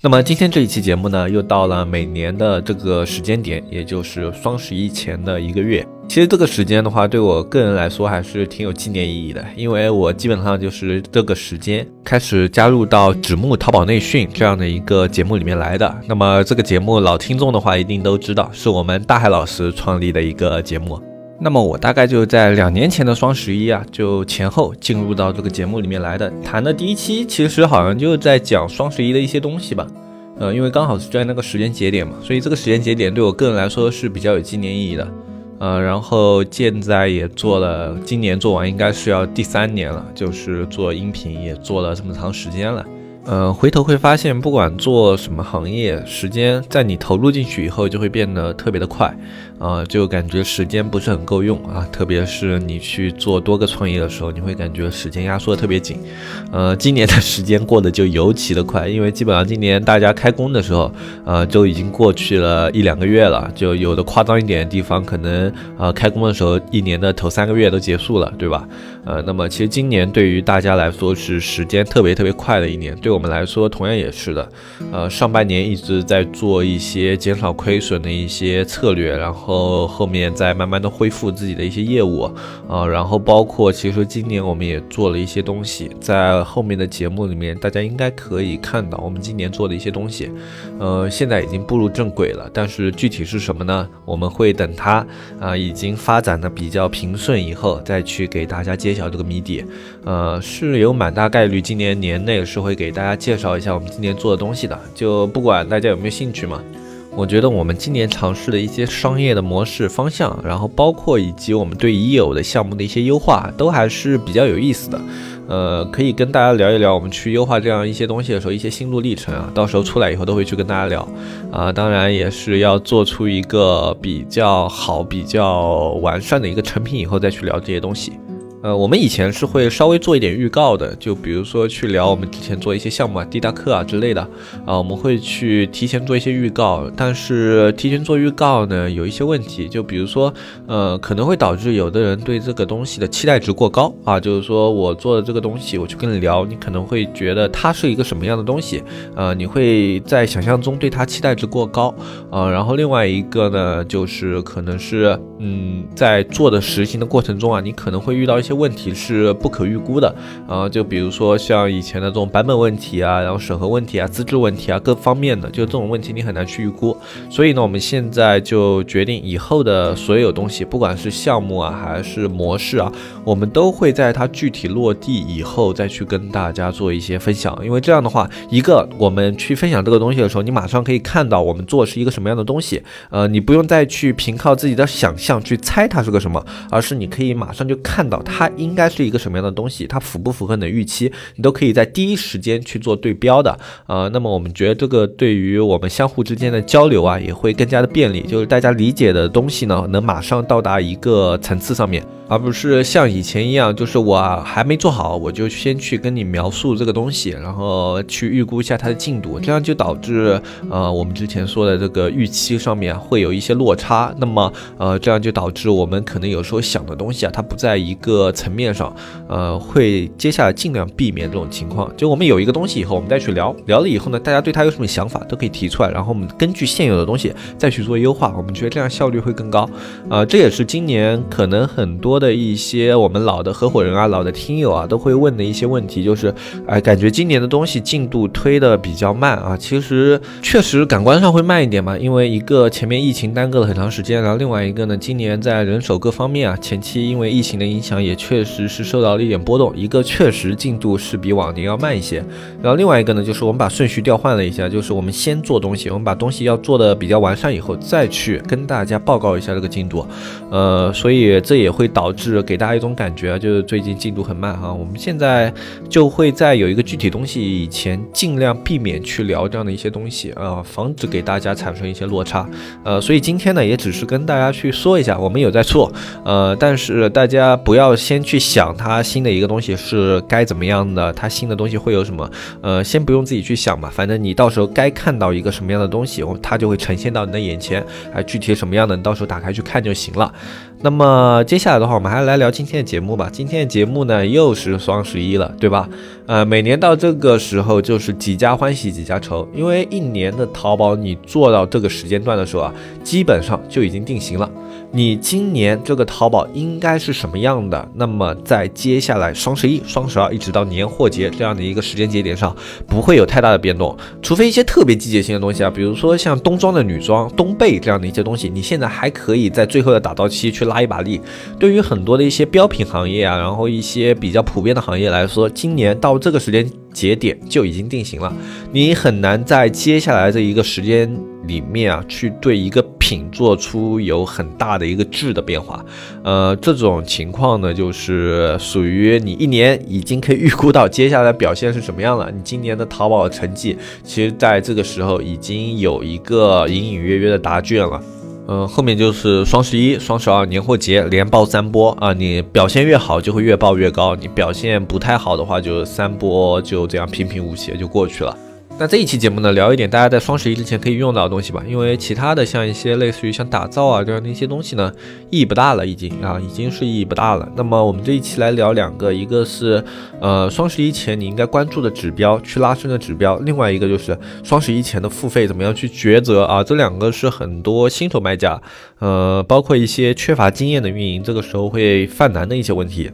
那么今天这一期节目呢，又到了每年的这个时间点，也就是双十一前的一个月。其实这个时间的话，对我个人来说还是挺有纪念意义的，因为我基本上就是这个时间开始加入到纸木淘宝内训这样的一个节目里面来的。那么这个节目老听众的话，一定都知道，是我们大海老师创立的一个节目。那么我大概就在两年前的双十一啊，就前后进入到这个节目里面来的。谈的第一期其实好像就是在讲双十一的一些东西吧，呃，因为刚好是在那个时间节点嘛，所以这个时间节点对我个人来说是比较有纪念意义的。呃，然后现在也做了，今年做完应该是要第三年了，就是做音频也做了这么长时间了。呃，回头会发现，不管做什么行业，时间在你投入进去以后，就会变得特别的快，啊，就感觉时间不是很够用啊。特别是你去做多个创业的时候，你会感觉时间压缩的特别紧。呃，今年的时间过得就尤其的快，因为基本上今年大家开工的时候，呃，就已经过去了一两个月了。就有的夸张一点的地方，可能呃开工的时候，一年的头三个月都结束了，对吧？呃，那么其实今年对于大家来说是时间特别特别快的一年，对我。我们来说，同样也是的，呃，上半年一直在做一些减少亏损的一些策略，然后后面再慢慢的恢复自己的一些业务，啊，然后包括其实今年我们也做了一些东西，在后面的节目里面，大家应该可以看到我们今年做的一些东西，呃，现在已经步入正轨了，但是具体是什么呢？我们会等它啊已经发展的比较平顺以后，再去给大家揭晓这个谜底，呃，是有蛮大概率今年年内是会给大家。介绍一下我们今年做的东西的，就不管大家有没有兴趣嘛。我觉得我们今年尝试的一些商业的模式方向，然后包括以及我们对已有的项目的一些优化，都还是比较有意思的。呃，可以跟大家聊一聊我们去优化这样一些东西的时候一些心路历程啊。到时候出来以后都会去跟大家聊啊。当然也是要做出一个比较好、比较完善的一个成品以后再去聊这些东西。呃，我们以前是会稍微做一点预告的，就比如说去聊我们之前做一些项目啊、滴答课啊之类的啊，我们会去提前做一些预告。但是提前做预告呢，有一些问题，就比如说，呃，可能会导致有的人对这个东西的期待值过高啊，就是说我做的这个东西，我去跟你聊，你可能会觉得它是一个什么样的东西，呃，你会在想象中对它期待值过高啊。然后另外一个呢，就是可能是，嗯，在做的实行的过程中啊，你可能会遇到一些。些问题是不可预估的啊，就比如说像以前的这种版本问题啊，然后审核问题啊、资质问题啊，各方面的，就这种问题你很难去预估。所以呢，我们现在就决定以后的所有东西，不管是项目啊还是模式啊，我们都会在它具体落地以后再去跟大家做一些分享。因为这样的话，一个我们去分享这个东西的时候，你马上可以看到我们做是一个什么样的东西，呃，你不用再去凭靠自己的想象去猜它是个什么，而是你可以马上就看到它。它应该是一个什么样的东西？它符不符合你的预期？你都可以在第一时间去做对标的呃。那么我们觉得这个对于我们相互之间的交流啊，也会更加的便利，就是大家理解的东西呢，能马上到达一个层次上面。而不是像以前一样，就是我还没做好，我就先去跟你描述这个东西，然后去预估一下它的进度，这样就导致呃我们之前说的这个预期上面会有一些落差。那么呃这样就导致我们可能有时候想的东西啊，它不在一个层面上，呃会接下来尽量避免这种情况。就我们有一个东西以后，我们再去聊聊了以后呢，大家对它有什么想法都可以提出来，然后我们根据现有的东西再去做优化，我们觉得这样效率会更高。呃，这也是今年可能很多。的一些我们老的合伙人啊、老的听友啊，都会问的一些问题，就是，哎，感觉今年的东西进度推的比较慢啊。其实确实感官上会慢一点嘛，因为一个前面疫情耽搁了很长时间，然后另外一个呢，今年在人手各方面啊，前期因为疫情的影响，也确实是受到了一点波动，一个确实进度是比往年要慢一些。然后另外一个呢，就是我们把顺序调换了一下，就是我们先做东西，我们把东西要做的比较完善以后，再去跟大家报告一下这个进度。呃，所以这也会导导致给大家一种感觉，就是最近进度很慢哈。我们现在就会在有一个具体东西以前，尽量避免去聊这样的一些东西啊，防止给大家产生一些落差。呃，所以今天呢，也只是跟大家去说一下，我们有在做，呃，但是大家不要先去想它新的一个东西是该怎么样的，它新的东西会有什么，呃，先不用自己去想吧，反正你到时候该看到一个什么样的东西，它就会呈现到你的眼前，哎，具体什么样的，你到时候打开去看就行了。那么接下来的话，我们还是来聊今天的节目吧。今天的节目呢，又是双十一了，对吧？呃，每年到这个时候就是几家欢喜几家愁，因为一年的淘宝你做到这个时间段的时候啊，基本上就已经定型了。你今年这个淘宝应该是什么样的？那么在接下来双十一、双十二一直到年货节这样的一个时间节点上，不会有太大的变动，除非一些特别季节性的东西啊，比如说像冬装的女装、冬被这样的一些东西，你现在还可以在最后的打造期去拉一把力。对于很多的一些标品行业啊，然后一些比较普遍的行业来说，今年到这个时间节点就已经定型了，你很难在接下来这一个时间里面啊，去对一个。品做出有很大的一个质的变化，呃，这种情况呢，就是属于你一年已经可以预估到接下来表现是什么样了。你今年的淘宝成绩，其实在这个时候已经有一个隐隐约约的答卷了。嗯，后面就是双十一、双十二、年货节连爆三波啊！你表现越好，就会越爆越高；你表现不太好的话，就三波就这样平平无奇就过去了。那这一期节目呢，聊一点大家在双十一之前可以用到的东西吧，因为其他的像一些类似于像打造啊这样的一些东西呢，意义不大了，已经啊，已经是意义不大了。那么我们这一期来聊两个，一个是呃双十一前你应该关注的指标，去拉升的指标，另外一个就是双十一前的付费怎么样去抉择啊，这两个是很多新手卖家，呃，包括一些缺乏经验的运营，这个时候会犯难的一些问题。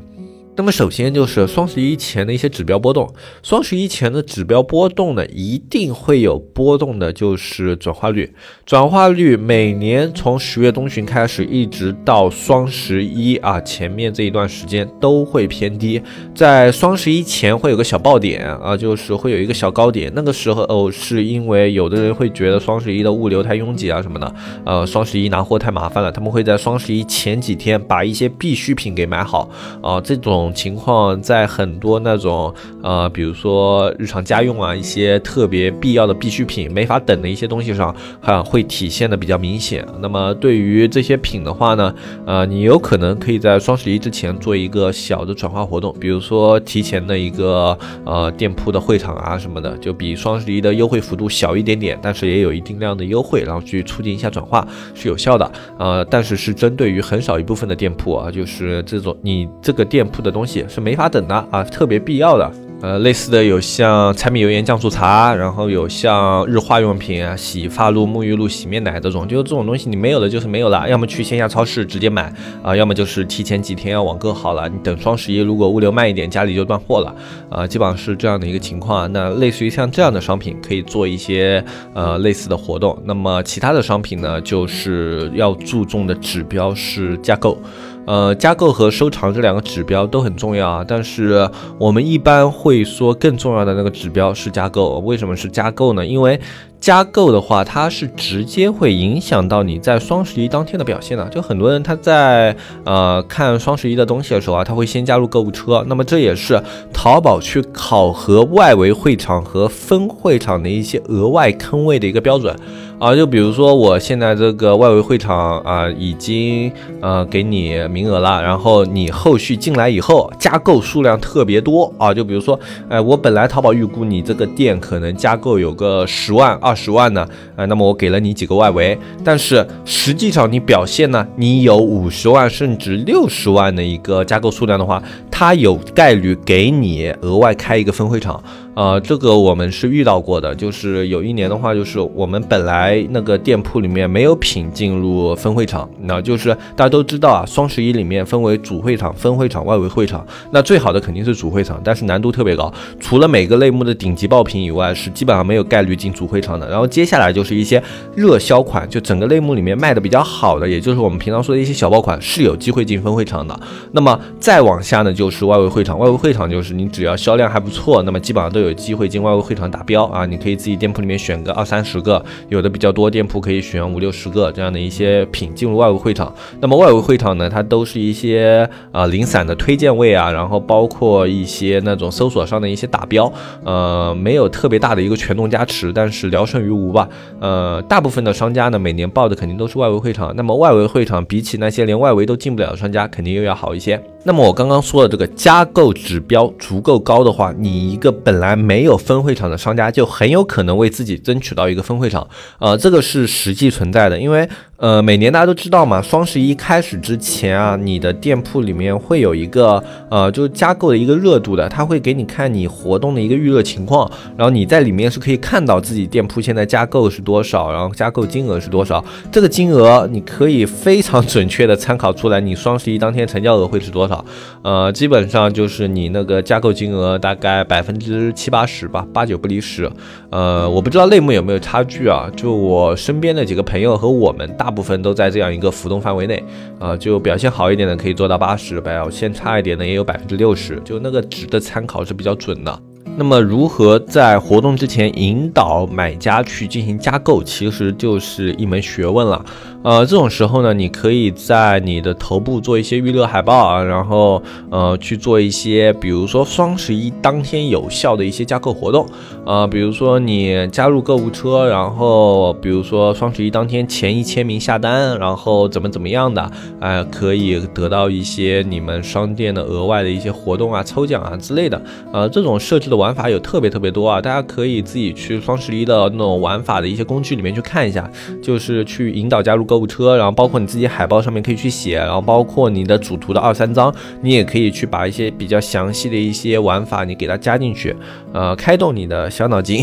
那么首先就是双十一前的一些指标波动，双十一前的指标波动呢，一定会有波动的，就是转化率。转化率每年从十月中旬开始，一直到双十一啊前面这一段时间都会偏低，在双十一前会有个小爆点啊，就是会有一个小高点，那个时候哦，是因为有的人会觉得双十一的物流太拥挤啊什么的，呃，双十一拿货太麻烦了，他们会在双十一前几天把一些必需品给买好啊，这种。种情况在很多那种呃，比如说日常家用啊，一些特别必要的必需品没法等的一些东西上，哈，会体现的比较明显。那么对于这些品的话呢，呃，你有可能可以在双十一之前做一个小的转化活动，比如说提前的一个呃店铺的会场啊什么的，就比双十一的优惠幅度小一点点，但是也有一定量的优惠，然后去促进一下转化是有效的。呃，但是是针对于很少一部分的店铺啊，就是这种你这个店铺的。东西是没法等的啊，特别必要的。呃，类似的有像柴米油盐酱醋茶，然后有像日化用品啊，洗发露、沐浴露、洗面奶这种，就是这种东西你没有的就是没有了，要么去线下超市直接买啊，要么就是提前几天要网购好了，你等双十一如果物流慢一点，家里就断货了啊，基本上是这样的一个情况。那类似于像这样的商品，可以做一些呃类似的活动。那么其他的商品呢，就是要注重的指标是架构。呃，加购和收藏这两个指标都很重要啊，但是我们一般会说更重要的那个指标是加购。为什么是加购呢？因为加购的话，它是直接会影响到你在双十一当天的表现的。就很多人他在呃看双十一的东西的时候啊，他会先加入购物车。那么这也是淘宝去考核外围会场和分会场的一些额外坑位的一个标准。啊，就比如说我现在这个外围会场啊，已经呃给你名额了，然后你后续进来以后加购数量特别多啊，就比如说，哎，我本来淘宝预估你这个店可能加购有个十万二十万呢，啊，那么我给了你几个外围，但是实际上你表现呢，你有五十万甚至六十万的一个加购数量的话，它有概率给你额外开一个分会场。呃，这个我们是遇到过的，就是有一年的话，就是我们本来那个店铺里面没有品进入分会场，那就是大家都知道啊，双十一里面分为主会场、分会场、外围会场，那最好的肯定是主会场，但是难度特别高，除了每个类目的顶级爆品以外，是基本上没有概率进主会场的。然后接下来就是一些热销款，就整个类目里面卖的比较好的，也就是我们平常说的一些小爆款，是有机会进分会场的。那么再往下呢，就就是外围会场，外围会场就是你只要销量还不错，那么基本上都有。机会进外围会场达标啊。你可以自己店铺里面选个二三十个，有的比较多店铺可以选五六十个这样的一些品进入外围会场。那么外围会场呢，它都是一些啊零散的推荐位啊，然后包括一些那种搜索上的一些打标，呃，没有特别大的一个权重加持，但是聊胜于无吧。呃，大部分的商家呢，每年报的肯定都是外围会场。那么外围会场比起那些连外围都进不了的商家，肯定又要好一些。那么我刚刚说的这个加购指标足够高的话，你一个本来没有分会场的商家，就很有可能为自己争取到一个分会场。呃，这个是实际存在的，因为。呃，每年大家都知道嘛，双十一开始之前啊，你的店铺里面会有一个呃，就是加购的一个热度的，他会给你看你活动的一个预热情况，然后你在里面是可以看到自己店铺现在加购是多少，然后加购金额是多少，这个金额你可以非常准确的参考出来，你双十一当天成交额会是多少，呃，基本上就是你那个加购金额大概百分之七八十吧，八九不离十，呃，我不知道类目有没有差距啊，就我身边的几个朋友和我们大。部分都在这样一个浮动范围内，啊，就表现好一点的可以做到八十，表现差一点的也有百分之六十，就那个值的参考是比较准的。那么，如何在活动之前引导买家去进行加购，其实就是一门学问了。呃，这种时候呢，你可以在你的头部做一些预热海报啊，然后呃去做一些，比如说双十一当天有效的一些加购活动，呃，比如说你加入购物车，然后比如说双十一当天前一千名下单，然后怎么怎么样的，哎，可以得到一些你们商店的额外的一些活动啊、抽奖啊之类的。呃，这种设置的玩法有特别特别多啊，大家可以自己去双十一的那种玩法的一些工具里面去看一下，就是去引导加入购物车，然后包括你自己海报上面可以去写，然后包括你的主图的二三张，你也可以去把一些比较详细的一些玩法你给它加进去，呃，开动你的小脑筋，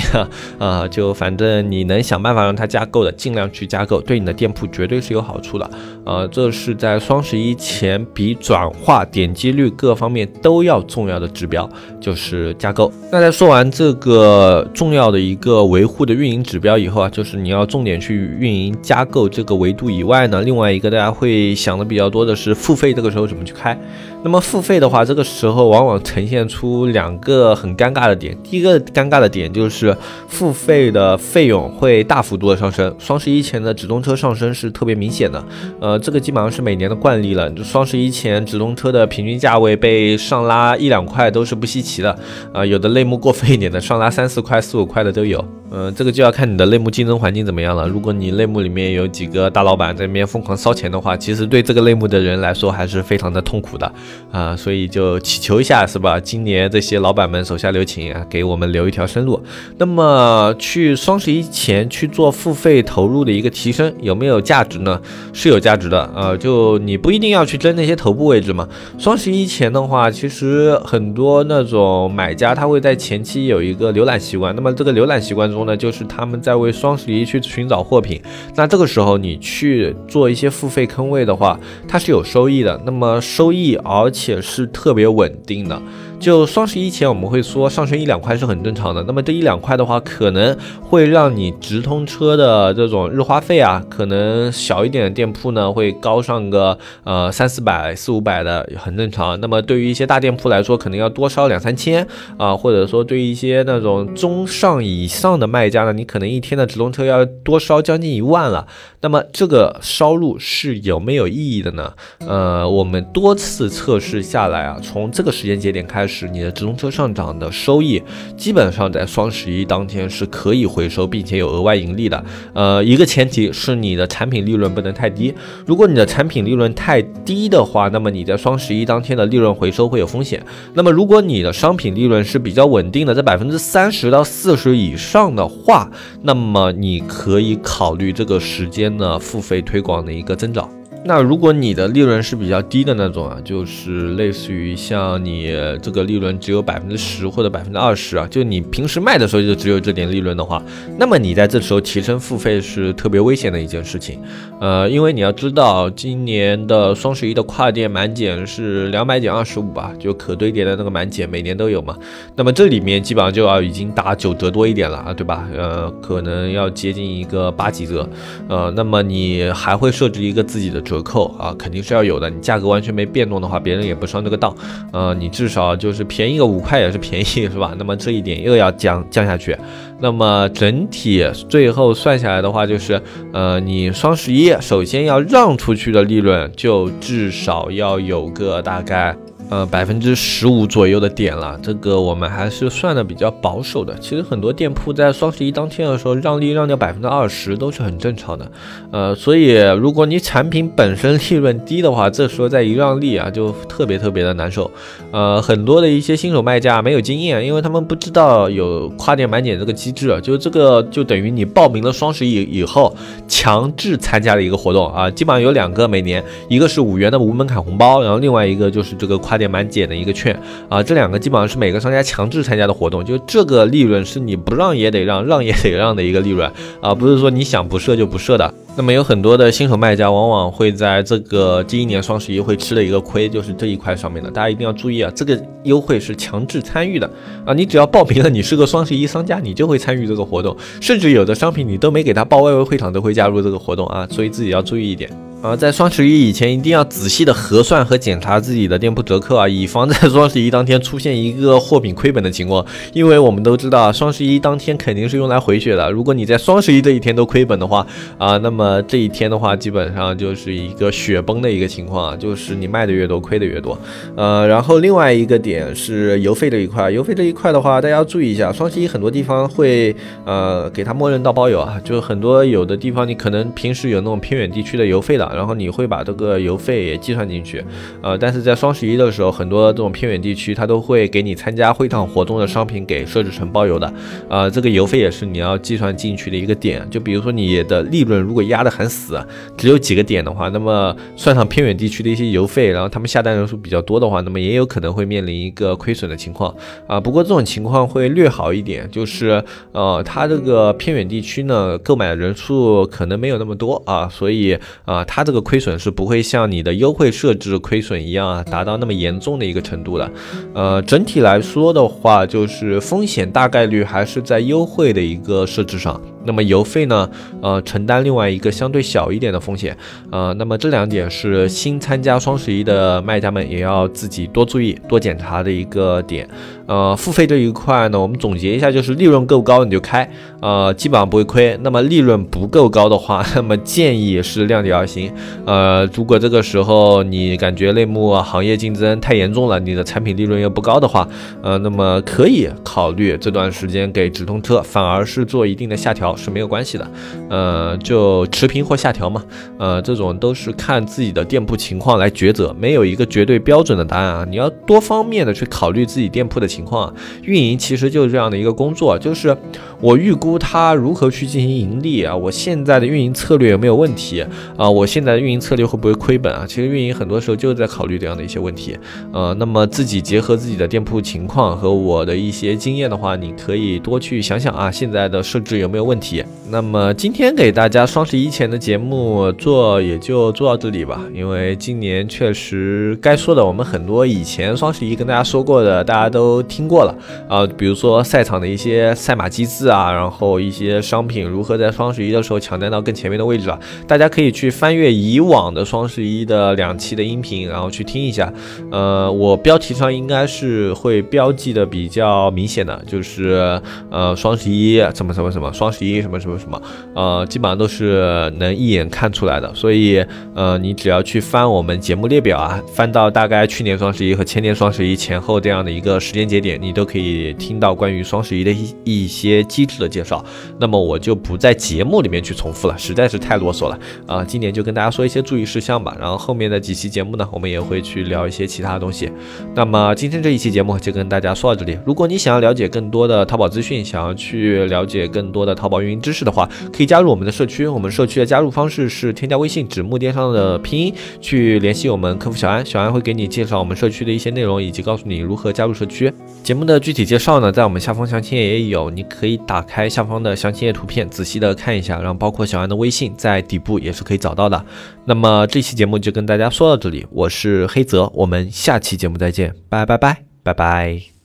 啊，就反正你能想办法让它加购的，尽量去加购，对你的店铺绝对是有好处的，呃，这是在双十一前比转化点击率各方面都要重要的指标，就是加购。那在说完这个重要的一个维护的运营指标以后啊，就是你要重点去运营加购这个维度以外呢，另外一个大家会想的比较多的是付费这个时候怎么去开。那么付费的话，这个时候往往呈现出两个很尴尬的点。第一个尴尬的点就是付费的费用会大幅度的上升。双十一前的直通车上升是特别明显的，呃，这个基本上是每年的惯例了。就双十一前直通车的平均价位被上拉一两块都是不稀奇的，啊，有的类目过分一点的上拉三四块、四五块的都有。嗯，这个就要看你的类目竞争环境怎么样了。如果你类目里面有几个大老板在那边疯狂烧钱的话，其实对这个类目的人来说还是非常的痛苦的啊。所以就祈求一下，是吧？今年这些老板们手下留情啊，给我们留一条生路。那么去双十一前去做付费投入的一个提升，有没有价值呢？是有价值的啊。就你不一定要去争那些头部位置嘛。双十一前的话，其实很多那种买家他会在前期有一个浏览习惯，那么这个浏览习惯中。那，就是他们在为双十一去寻找货品，那这个时候你去做一些付费坑位的话，它是有收益的，那么收益而且是特别稳定的。就双十一前，我们会说上升一两块是很正常的。那么这一两块的话，可能会让你直通车的这种日花费啊，可能小一点的店铺呢会高上个呃三四百、四五百的，很正常。那么对于一些大店铺来说，可能要多烧两三千啊，或者说对于一些那种中上以上的卖家呢，你可能一天的直通车要多烧将近一万了。那么这个烧入是有没有意义的呢？呃，我们多次测试下来啊，从这个时间节点开始，你的直通车上涨的收益，基本上在双十一当天是可以回收，并且有额外盈利的。呃，一个前提是你的产品利润不能太低。如果你的产品利润太低的话，那么你在双十一当天的利润回收会有风险。那么如果你的商品利润是比较稳定的，在百分之三十到四十以上的话，那么你可以考虑这个时间。呢，付费推广的一个增长。那如果你的利润是比较低的那种啊，就是类似于像你这个利润只有百分之十或者百分之二十啊，就你平时卖的时候就只有这点利润的话，那么你在这时候提升付费是特别危险的一件事情。呃，因为你要知道，今年的双十一的跨店满减是两百减二十五吧，就可堆叠的那个满减每年都有嘛。那么这里面基本上就要已经打九折多一点了啊，对吧？呃，可能要接近一个八几折。呃，那么你还会设置一个自己的。折扣啊，肯定是要有的。你价格完全没变动的话，别人也不上这个当。呃，你至少就是便宜个五块也是便宜，是吧？那么这一点又要降降下去。那么整体最后算下来的话，就是呃，你双十一首先要让出去的利润，就至少要有个大概。呃，百分之十五左右的点了，这个我们还是算的比较保守的。其实很多店铺在双十一当天的时候让利让掉百分之二十都是很正常的。呃，所以如果你产品本身利润低的话，这时候再一让利啊，就特别特别的难受。呃，很多的一些新手卖家没有经验，因为他们不知道有跨店满减这个机制，就这个就等于你报名了双十一以后强制参加了一个活动啊，基本上有两个每年，一个是五元的无门槛红包，然后另外一个就是这个跨。满减的一个券啊，这两个基本上是每个商家强制参加的活动，就这个利润是你不让也得让，让也得让的一个利润啊，不是说你想不设就不设的。那么有很多的新手卖家往往会在这个第一年双十一会吃了一个亏，就是这一块上面的，大家一定要注意啊，这个优惠是强制参与的啊，你只要报名了，你是个双十一商家，你就会参与这个活动，甚至有的商品你都没给他报外围会场都会加入这个活动啊，所以自己要注意一点。啊，在双十一以前，一定要仔细的核算和检查自己的店铺折扣啊，以防在双十一当天出现一个货品亏本的情况。因为我们都知道，双十一当天肯定是用来回血的。如果你在双十一这一天都亏本的话，啊，那么这一天的话，基本上就是一个雪崩的一个情况啊，就是你卖的越多，亏的越多。呃，然后另外一个点是邮费这一块，邮费这一块的话，大家要注意一下，双十一很多地方会呃给它默认到包邮啊，就很多有的地方你可能平时有那种偏远地区的邮费的。然后你会把这个邮费也计算进去，呃，但是在双十一的时候，很多这种偏远地区，它都会给你参加会场活动的商品给设置成包邮的，呃，这个邮费也是你要计算进去的一个点。就比如说你的利润如果压得很死，只有几个点的话，那么算上偏远地区的一些邮费，然后他们下单人数比较多的话，那么也有可能会面临一个亏损的情况啊。不过这种情况会略好一点，就是呃，它这个偏远地区呢，购买的人数可能没有那么多啊，所以啊，它。这个亏损是不会像你的优惠设置亏损一样啊，达到那么严重的一个程度的。呃，整体来说的话，就是风险大概率还是在优惠的一个设置上。那么邮费呢？呃，承担另外一个相对小一点的风险。呃，那么这两点是新参加双十一的卖家们也要自己多注意、多检查的一个点。呃，付费这一块呢，我们总结一下，就是利润够高你就开，呃，基本上不会亏。那么利润不够高的话，那么建议是量力而行。呃，如果这个时候你感觉类目行业竞争太严重了，你的产品利润又不高的话，呃，那么可以考虑这段时间给直通车，反而是做一定的下调。是没有关系的，呃，就持平或下调嘛，呃，这种都是看自己的店铺情况来抉择，没有一个绝对标准的答案啊，你要多方面的去考虑自己店铺的情况啊。运营其实就是这样的一个工作，就是我预估它如何去进行盈利啊，我现在的运营策略有没有问题啊，我现在的运营策略会不会亏本啊？其实运营很多时候就是在考虑这样的一些问题，呃，那么自己结合自己的店铺情况和我的一些经验的话，你可以多去想想啊，现在的设置有没有问题。题那么今天给大家双十一前的节目做也就做到这里吧，因为今年确实该说的我们很多以前双十一跟大家说过的，大家都听过了啊，比如说赛场的一些赛马机制啊，然后一些商品如何在双十一的时候抢占到更前面的位置啊，大家可以去翻阅以往的双十一的两期的音频，然后去听一下。呃，我标题上应该是会标记的比较明显的，就是呃双十一什么什么什么，双十一。什么什么什么，呃，基本上都是能一眼看出来的，所以，呃，你只要去翻我们节目列表啊，翻到大概去年双十一和前年双十一前后这样的一个时间节点，你都可以听到关于双十一的一一些机制的介绍。那么我就不在节目里面去重复了，实在是太啰嗦了啊。今年就跟大家说一些注意事项吧，然后后面的几期节目呢，我们也会去聊一些其他的东西。那么今天这一期节目就跟大家说到这里。如果你想要了解更多的淘宝资讯，想要去了解更多的淘宝运知识的话，可以加入我们的社区。我们社区的加入方式是添加微信“纸木电商”的拼音去联系我们客服小安，小安会给你介绍我们社区的一些内容，以及告诉你如何加入社区。节目的具体介绍呢，在我们下方详情页也有，你可以打开下方的详情页图片，仔细的看一下。然后包括小安的微信在底部也是可以找到的。那么这期节目就跟大家说到这里，我是黑泽，我们下期节目再见，拜拜拜拜拜。